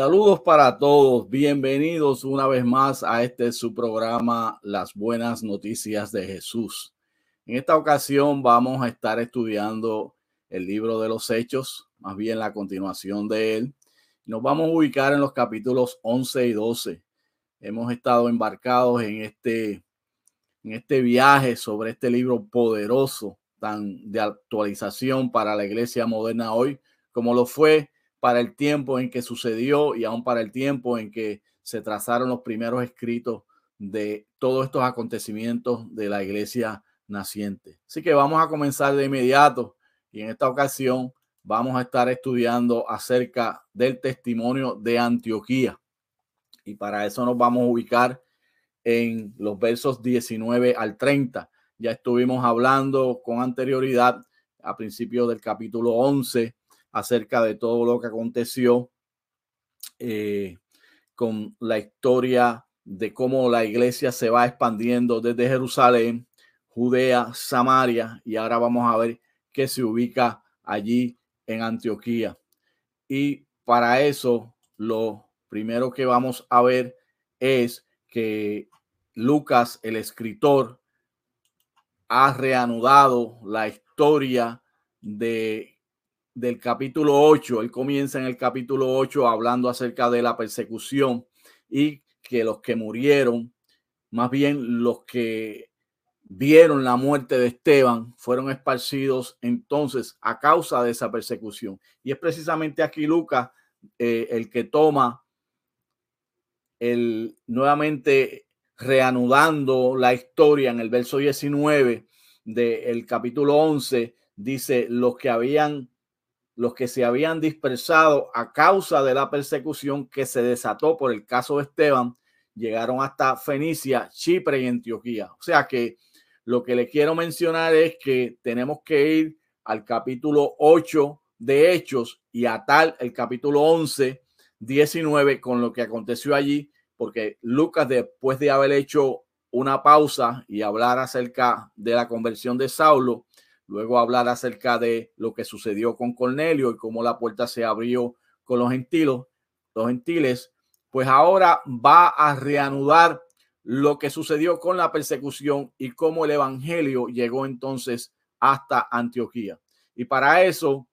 Saludos para todos, bienvenidos una vez más a este su programa Las Buenas Noticias de Jesús. En esta ocasión vamos a estar estudiando el libro de los Hechos, más bien la continuación de él. Nos vamos a ubicar en los capítulos 11 y 12. Hemos estado embarcados en este, en este viaje sobre este libro poderoso, tan de actualización para la iglesia moderna hoy, como lo fue para el tiempo en que sucedió y aún para el tiempo en que se trazaron los primeros escritos de todos estos acontecimientos de la iglesia naciente. Así que vamos a comenzar de inmediato y en esta ocasión vamos a estar estudiando acerca del testimonio de Antioquía. Y para eso nos vamos a ubicar en los versos 19 al 30. Ya estuvimos hablando con anterioridad a principios del capítulo 11 acerca de todo lo que aconteció eh, con la historia de cómo la iglesia se va expandiendo desde Jerusalén, Judea, Samaria, y ahora vamos a ver que se ubica allí en Antioquía. Y para eso, lo primero que vamos a ver es que Lucas, el escritor, ha reanudado la historia de del capítulo 8. Él comienza en el capítulo 8 hablando acerca de la persecución y que los que murieron, más bien los que vieron la muerte de Esteban, fueron esparcidos entonces a causa de esa persecución. Y es precisamente aquí Lucas eh, el que toma el nuevamente reanudando la historia en el verso 19 del capítulo 11, dice, los que habían los que se habían dispersado a causa de la persecución que se desató por el caso de Esteban, llegaron hasta Fenicia, Chipre y Antioquía. O sea que lo que le quiero mencionar es que tenemos que ir al capítulo 8 de Hechos y a tal el capítulo 11, 19 con lo que aconteció allí, porque Lucas después de haber hecho una pausa y hablar acerca de la conversión de Saulo, luego hablar acerca de lo que sucedió con Cornelio y cómo la puerta se abrió con los gentiles, los gentiles, pues ahora va a reanudar lo que sucedió con la persecución y cómo el evangelio llegó entonces hasta Antioquía. Y para eso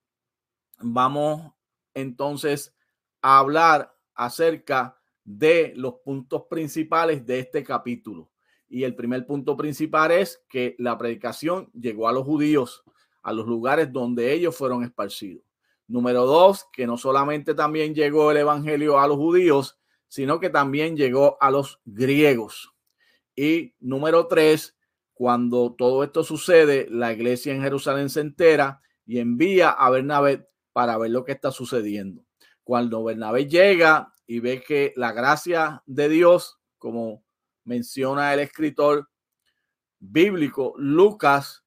vamos entonces a hablar acerca de los puntos principales de este capítulo. Y el primer punto principal es que la predicación llegó a los judíos, a los lugares donde ellos fueron esparcidos. Número dos, que no solamente también llegó el evangelio a los judíos, sino que también llegó a los griegos. Y número tres, cuando todo esto sucede, la iglesia en Jerusalén se entera y envía a Bernabé para ver lo que está sucediendo. Cuando Bernabé llega y ve que la gracia de Dios, como menciona el escritor bíblico Lucas,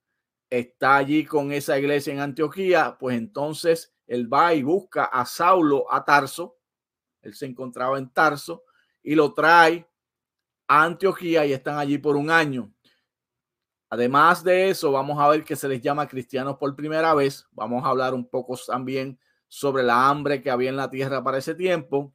está allí con esa iglesia en Antioquía, pues entonces él va y busca a Saulo a Tarso, él se encontraba en Tarso, y lo trae a Antioquía y están allí por un año. Además de eso, vamos a ver que se les llama cristianos por primera vez. Vamos a hablar un poco también sobre la hambre que había en la tierra para ese tiempo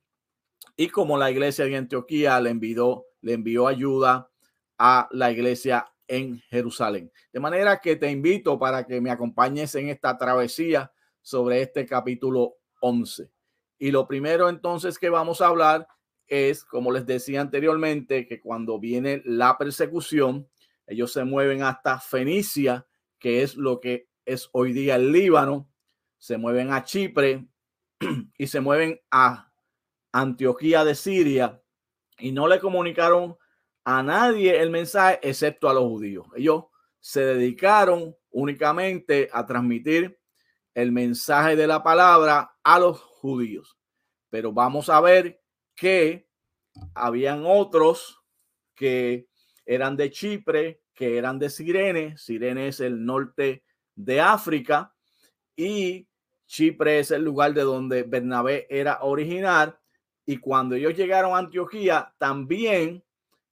y como la iglesia de Antioquía le envió, le envió ayuda a la iglesia en Jerusalén. De manera que te invito para que me acompañes en esta travesía sobre este capítulo 11. Y lo primero entonces que vamos a hablar es, como les decía anteriormente, que cuando viene la persecución, ellos se mueven hasta Fenicia, que es lo que es hoy día el Líbano, se mueven a Chipre y se mueven a Antioquía de Siria y no le comunicaron a nadie el mensaje excepto a los judíos. Ellos se dedicaron únicamente a transmitir el mensaje de la palabra a los judíos. Pero vamos a ver que habían otros que eran de Chipre, que eran de Sirene. Sirene es el norte de África y Chipre es el lugar de donde Bernabé era original y cuando ellos llegaron a Antioquía, también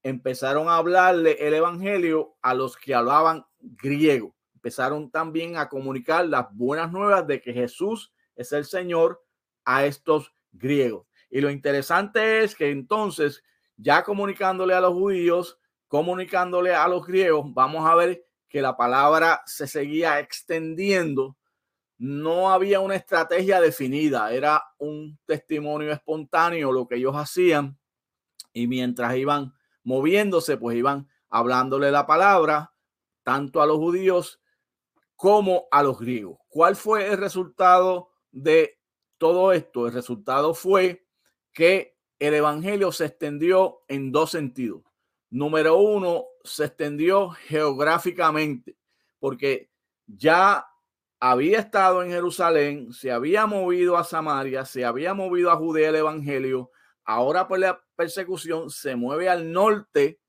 empezaron a hablarle el evangelio a los que hablaban griego. Empezaron también a comunicar las buenas nuevas de que Jesús es el Señor a estos griegos. Y lo interesante es que entonces, ya comunicándole a los judíos, comunicándole a los griegos, vamos a ver que la palabra se seguía extendiendo. No había una estrategia definida, era un testimonio espontáneo lo que ellos hacían. Y mientras iban moviéndose, pues iban hablándole la palabra tanto a los judíos como a los griegos. ¿Cuál fue el resultado de todo esto? El resultado fue que el evangelio se extendió en dos sentidos. Número uno, se extendió geográficamente, porque ya había estado en Jerusalén, se había movido a Samaria, se había movido a Judea el evangelio. Ahora por la persecución se mueve al norte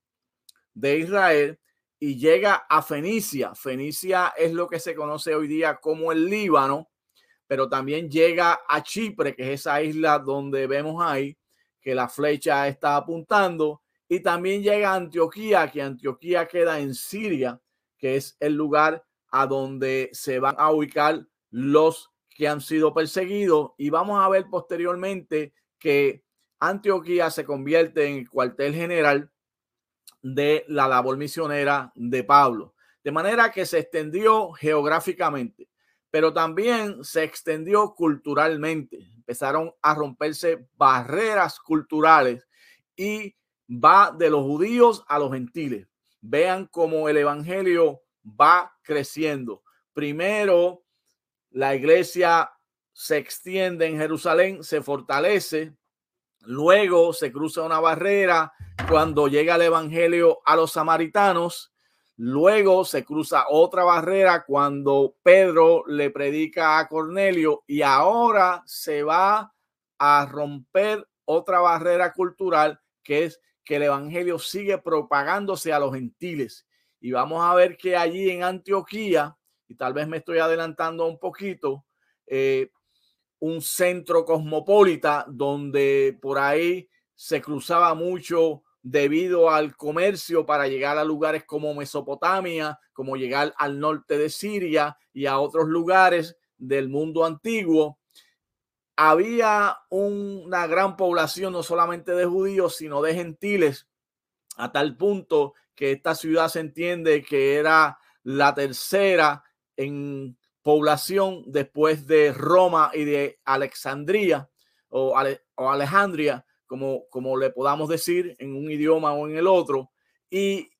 de Israel y llega a Fenicia. Fenicia es lo que se conoce hoy día como el Líbano, pero también llega a Chipre, que es esa isla donde vemos ahí que la flecha está apuntando y también llega a Antioquía, que Antioquía queda en Siria, que es el lugar a donde se van a ubicar los que han sido perseguidos. Y vamos a ver posteriormente que Antioquía se convierte en el cuartel general de la labor misionera de Pablo. De manera que se extendió geográficamente, pero también se extendió culturalmente. Empezaron a romperse barreras culturales y va de los judíos a los gentiles. Vean cómo el evangelio va creciendo. Primero, la iglesia se extiende en Jerusalén, se fortalece. Luego se cruza una barrera cuando llega el evangelio a los samaritanos. Luego se cruza otra barrera cuando Pedro le predica a Cornelio y ahora se va a romper otra barrera cultural que es que el evangelio sigue propagándose a los gentiles. Y vamos a ver que allí en Antioquía, y tal vez me estoy adelantando un poquito, eh, un centro cosmopolita donde por ahí se cruzaba mucho debido al comercio para llegar a lugares como Mesopotamia, como llegar al norte de Siria y a otros lugares del mundo antiguo. Había una gran población no solamente de judíos, sino de gentiles, a tal punto que esta ciudad se entiende que era la tercera en población después de Roma y de Alexandría o, Alejandría, como, como le podamos decir en un idioma o en el otro. Y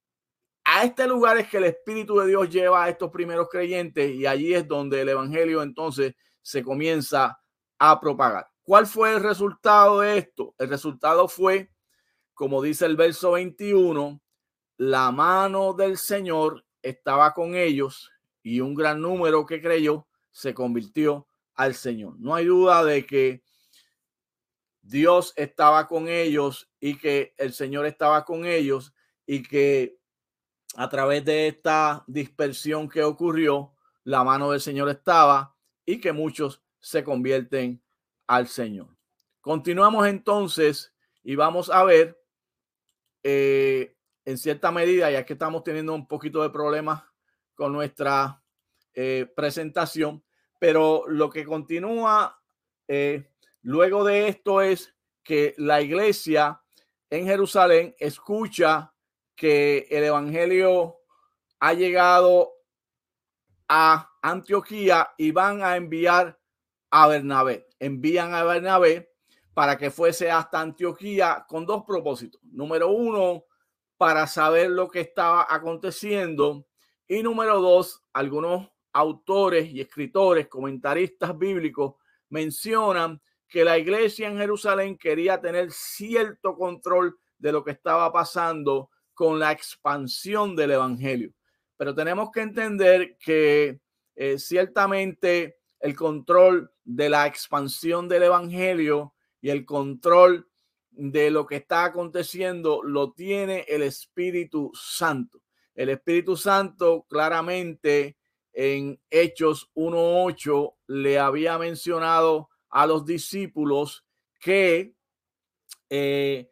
a este lugar es que el Espíritu de Dios lleva a estos primeros creyentes y allí es donde el Evangelio entonces se comienza a propagar. ¿Cuál fue el resultado de esto? El resultado fue, como dice el verso 21, la mano del Señor estaba con ellos y un gran número que creyó se convirtió al Señor. No hay duda de que Dios estaba con ellos y que el Señor estaba con ellos y que a través de esta dispersión que ocurrió, la mano del Señor estaba y que muchos se convierten al Señor. Continuamos entonces y vamos a ver eh, en cierta medida, ya que estamos teniendo un poquito de problemas con nuestra eh, presentación, pero lo que continúa eh, luego de esto es que la iglesia en Jerusalén escucha que el Evangelio ha llegado a Antioquía y van a enviar a Bernabé. Envían a Bernabé para que fuese hasta Antioquía con dos propósitos. Número uno, para saber lo que estaba aconteciendo. Y número dos, algunos autores y escritores, comentaristas bíblicos mencionan que la iglesia en Jerusalén quería tener cierto control de lo que estaba pasando con la expansión del evangelio. Pero tenemos que entender que eh, ciertamente el control de la expansión del Evangelio y el control de lo que está aconteciendo lo tiene el Espíritu Santo. El Espíritu Santo claramente en Hechos 1.8 le había mencionado a los discípulos que, eh,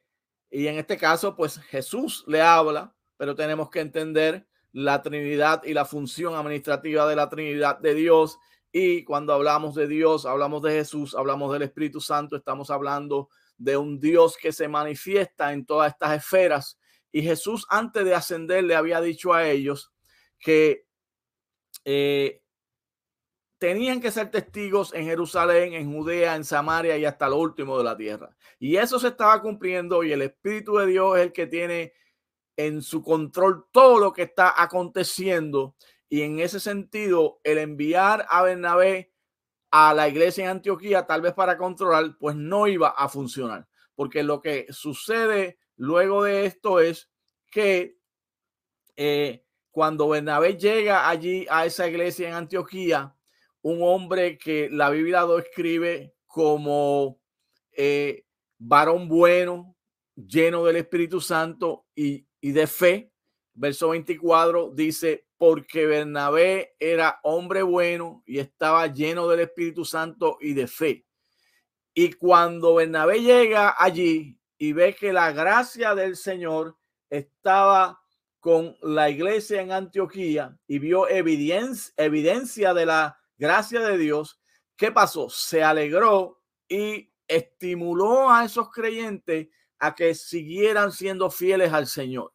y en este caso, pues Jesús le habla, pero tenemos que entender la Trinidad y la función administrativa de la Trinidad de Dios y cuando hablamos de Dios, hablamos de Jesús, hablamos del Espíritu Santo, estamos hablando de un Dios que se manifiesta en todas estas esferas. Y Jesús antes de ascender le había dicho a ellos que eh, tenían que ser testigos en Jerusalén, en Judea, en Samaria y hasta lo último de la tierra. Y eso se estaba cumpliendo y el Espíritu de Dios es el que tiene en su control todo lo que está aconteciendo. Y en ese sentido, el enviar a Bernabé a la iglesia en Antioquía, tal vez para controlar, pues no iba a funcionar. Porque lo que sucede luego de esto es que eh, cuando Bernabé llega allí a esa iglesia en Antioquía, un hombre que la Biblia lo escribe como eh, varón bueno, lleno del Espíritu Santo y, y de fe. Verso 24 dice, porque Bernabé era hombre bueno y estaba lleno del Espíritu Santo y de fe. Y cuando Bernabé llega allí y ve que la gracia del Señor estaba con la iglesia en Antioquía y vio evidencia, evidencia de la gracia de Dios, ¿qué pasó? Se alegró y estimuló a esos creyentes a que siguieran siendo fieles al Señor.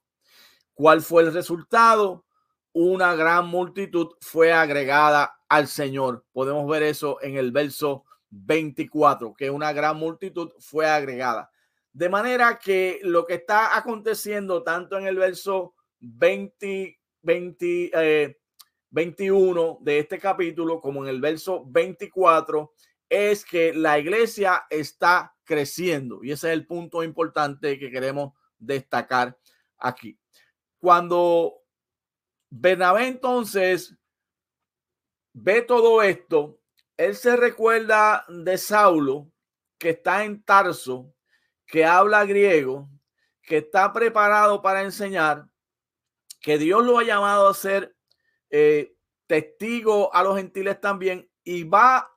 ¿Cuál fue el resultado? Una gran multitud fue agregada al Señor. Podemos ver eso en el verso 24, que una gran multitud fue agregada. De manera que lo que está aconteciendo tanto en el verso 20, 20 21 de este capítulo como en el verso 24 es que la iglesia está creciendo y ese es el punto importante que queremos destacar aquí. Cuando Bernabé entonces ve todo esto, él se recuerda de Saulo, que está en Tarso, que habla griego, que está preparado para enseñar, que Dios lo ha llamado a ser eh, testigo a los gentiles también y va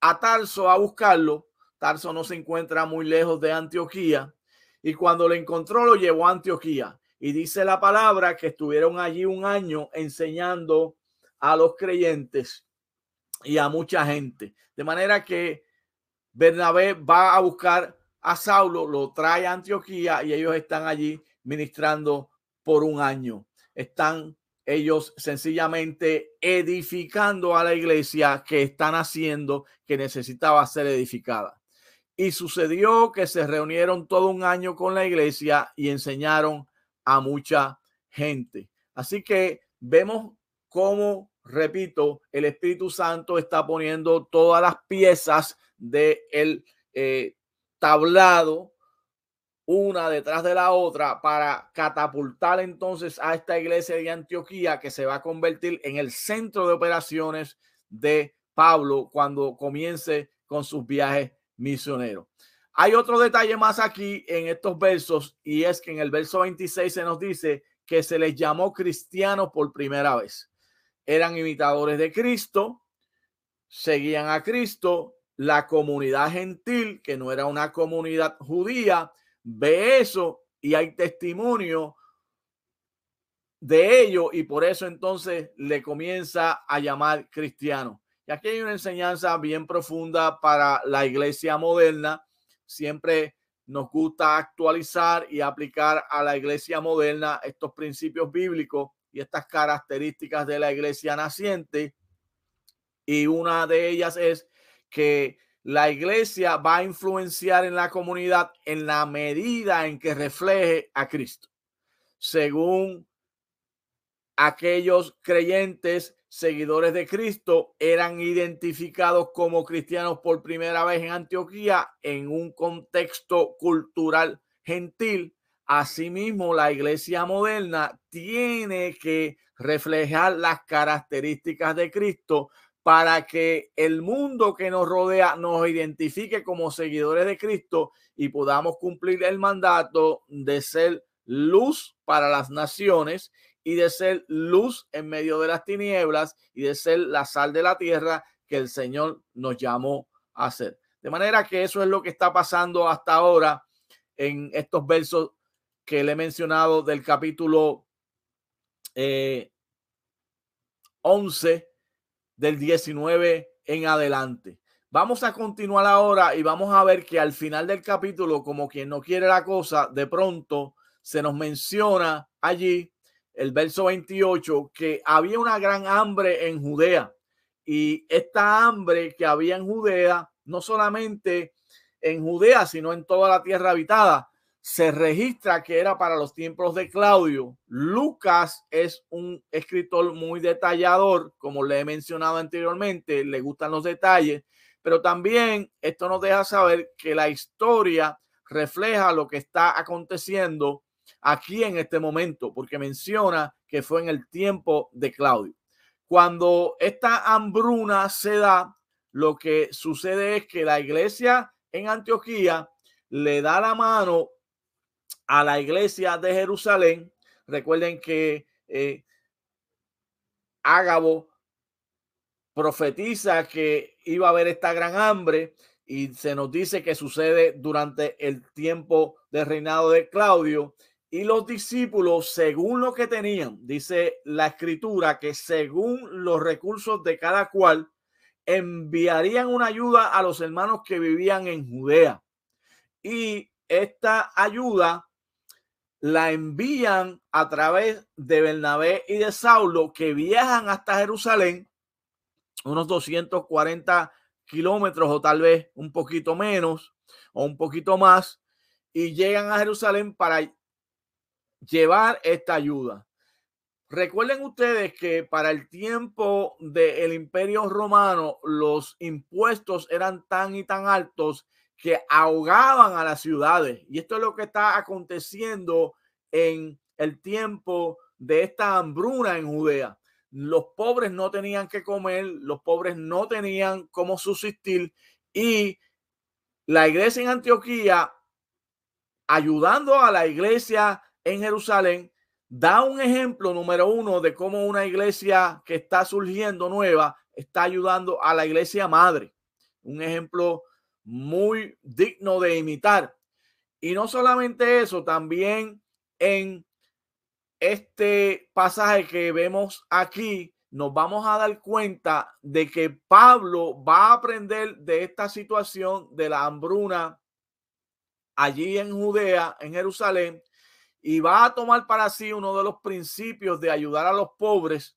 a Tarso a buscarlo. Tarso no se encuentra muy lejos de Antioquía y cuando lo encontró lo llevó a Antioquía. Y dice la palabra que estuvieron allí un año enseñando a los creyentes y a mucha gente. De manera que Bernabé va a buscar a Saulo, lo trae a Antioquía y ellos están allí ministrando por un año. Están ellos sencillamente edificando a la iglesia que están haciendo que necesitaba ser edificada. Y sucedió que se reunieron todo un año con la iglesia y enseñaron a mucha gente. Así que vemos cómo, repito, el Espíritu Santo está poniendo todas las piezas del de eh, tablado una detrás de la otra para catapultar entonces a esta iglesia de Antioquía que se va a convertir en el centro de operaciones de Pablo cuando comience con sus viajes misioneros. Hay otro detalle más aquí en estos versos y es que en el verso 26 se nos dice que se les llamó cristianos por primera vez. Eran imitadores de Cristo, seguían a Cristo, la comunidad gentil, que no era una comunidad judía, ve eso y hay testimonio de ello y por eso entonces le comienza a llamar cristiano. Y aquí hay una enseñanza bien profunda para la iglesia moderna Siempre nos gusta actualizar y aplicar a la iglesia moderna estos principios bíblicos y estas características de la iglesia naciente. Y una de ellas es que la iglesia va a influenciar en la comunidad en la medida en que refleje a Cristo. Según aquellos creyentes seguidores de Cristo eran identificados como cristianos por primera vez en Antioquía en un contexto cultural gentil. Asimismo, la iglesia moderna tiene que reflejar las características de Cristo para que el mundo que nos rodea nos identifique como seguidores de Cristo y podamos cumplir el mandato de ser luz para las naciones y de ser luz en medio de las tinieblas y de ser la sal de la tierra que el Señor nos llamó a ser. De manera que eso es lo que está pasando hasta ahora en estos versos que le he mencionado del capítulo 11 eh, del 19 en adelante. Vamos a continuar ahora y vamos a ver que al final del capítulo, como quien no quiere la cosa, de pronto se nos menciona allí el verso 28 que había una gran hambre en Judea y esta hambre que había en Judea, no solamente en Judea, sino en toda la tierra habitada, se registra que era para los tiempos de Claudio. Lucas es un escritor muy detallador, como le he mencionado anteriormente, le gustan los detalles, pero también esto nos deja saber que la historia refleja lo que está aconteciendo aquí en este momento, porque menciona que fue en el tiempo de Claudio. Cuando esta hambruna se da, lo que sucede es que la iglesia en Antioquía le da la mano a la iglesia de Jerusalén. Recuerden que eh, Ágabo profetiza que iba a haber esta gran hambre y se nos dice que sucede durante el tiempo del reinado de Claudio. Y los discípulos, según lo que tenían, dice la escritura, que según los recursos de cada cual, enviarían una ayuda a los hermanos que vivían en Judea. Y esta ayuda la envían a través de Bernabé y de Saulo, que viajan hasta Jerusalén, unos 240 kilómetros o tal vez un poquito menos o un poquito más, y llegan a Jerusalén para llevar esta ayuda. Recuerden ustedes que para el tiempo del imperio romano los impuestos eran tan y tan altos que ahogaban a las ciudades. Y esto es lo que está aconteciendo en el tiempo de esta hambruna en Judea. Los pobres no tenían que comer, los pobres no tenían cómo subsistir y la iglesia en Antioquía, ayudando a la iglesia en Jerusalén, da un ejemplo número uno de cómo una iglesia que está surgiendo nueva está ayudando a la iglesia madre. Un ejemplo muy digno de imitar. Y no solamente eso, también en este pasaje que vemos aquí, nos vamos a dar cuenta de que Pablo va a aprender de esta situación de la hambruna allí en Judea, en Jerusalén, y va a tomar para sí uno de los principios de ayudar a los pobres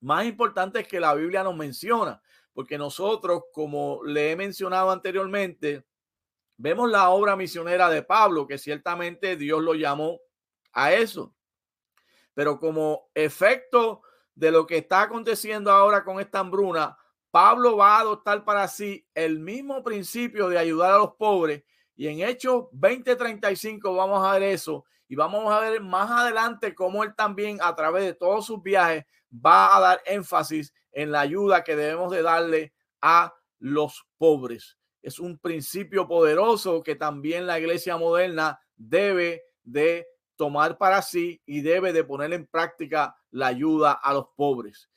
más importantes que la Biblia nos menciona porque nosotros, como le he mencionado anteriormente, vemos la obra misionera de Pablo, que ciertamente Dios lo llamó a eso. Pero como efecto de lo que está aconteciendo ahora con esta hambruna, Pablo va a adoptar para sí el mismo principio de ayudar a los pobres. Y en Hechos 20:35 vamos a ver eso. Y vamos a ver más adelante cómo él también a través de todos sus viajes va a dar énfasis en la ayuda que debemos de darle a los pobres. Es un principio poderoso que también la iglesia moderna debe de tomar para sí y debe de poner en práctica la ayuda a los pobres.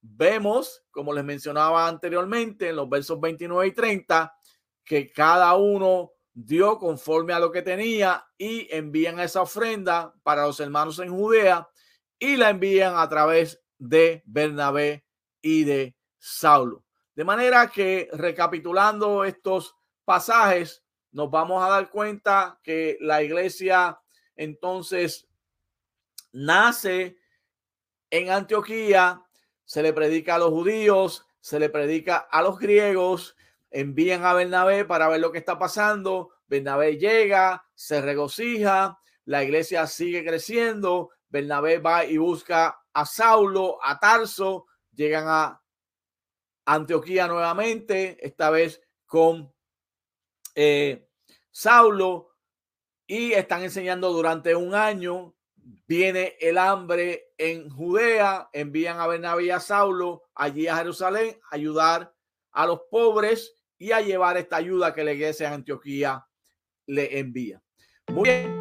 Vemos, como les mencionaba anteriormente en los versos 29 y 30, que cada uno dio conforme a lo que tenía y envían esa ofrenda para los hermanos en Judea y la envían a través de Bernabé y de Saulo. De manera que recapitulando estos pasajes, nos vamos a dar cuenta que la iglesia entonces nace en Antioquía, se le predica a los judíos, se le predica a los griegos, envían a Bernabé para ver lo que está pasando, Bernabé llega, se regocija, la iglesia sigue creciendo, Bernabé va y busca a Saulo, a Tarso, llegan a Antioquía nuevamente, esta vez con eh, Saulo, y están enseñando durante un año. Viene el hambre en Judea, envían a Bernabé y a Saulo allí a Jerusalén a ayudar a los pobres y a llevar esta ayuda que la iglesia de Antioquía le envía. Muy bien.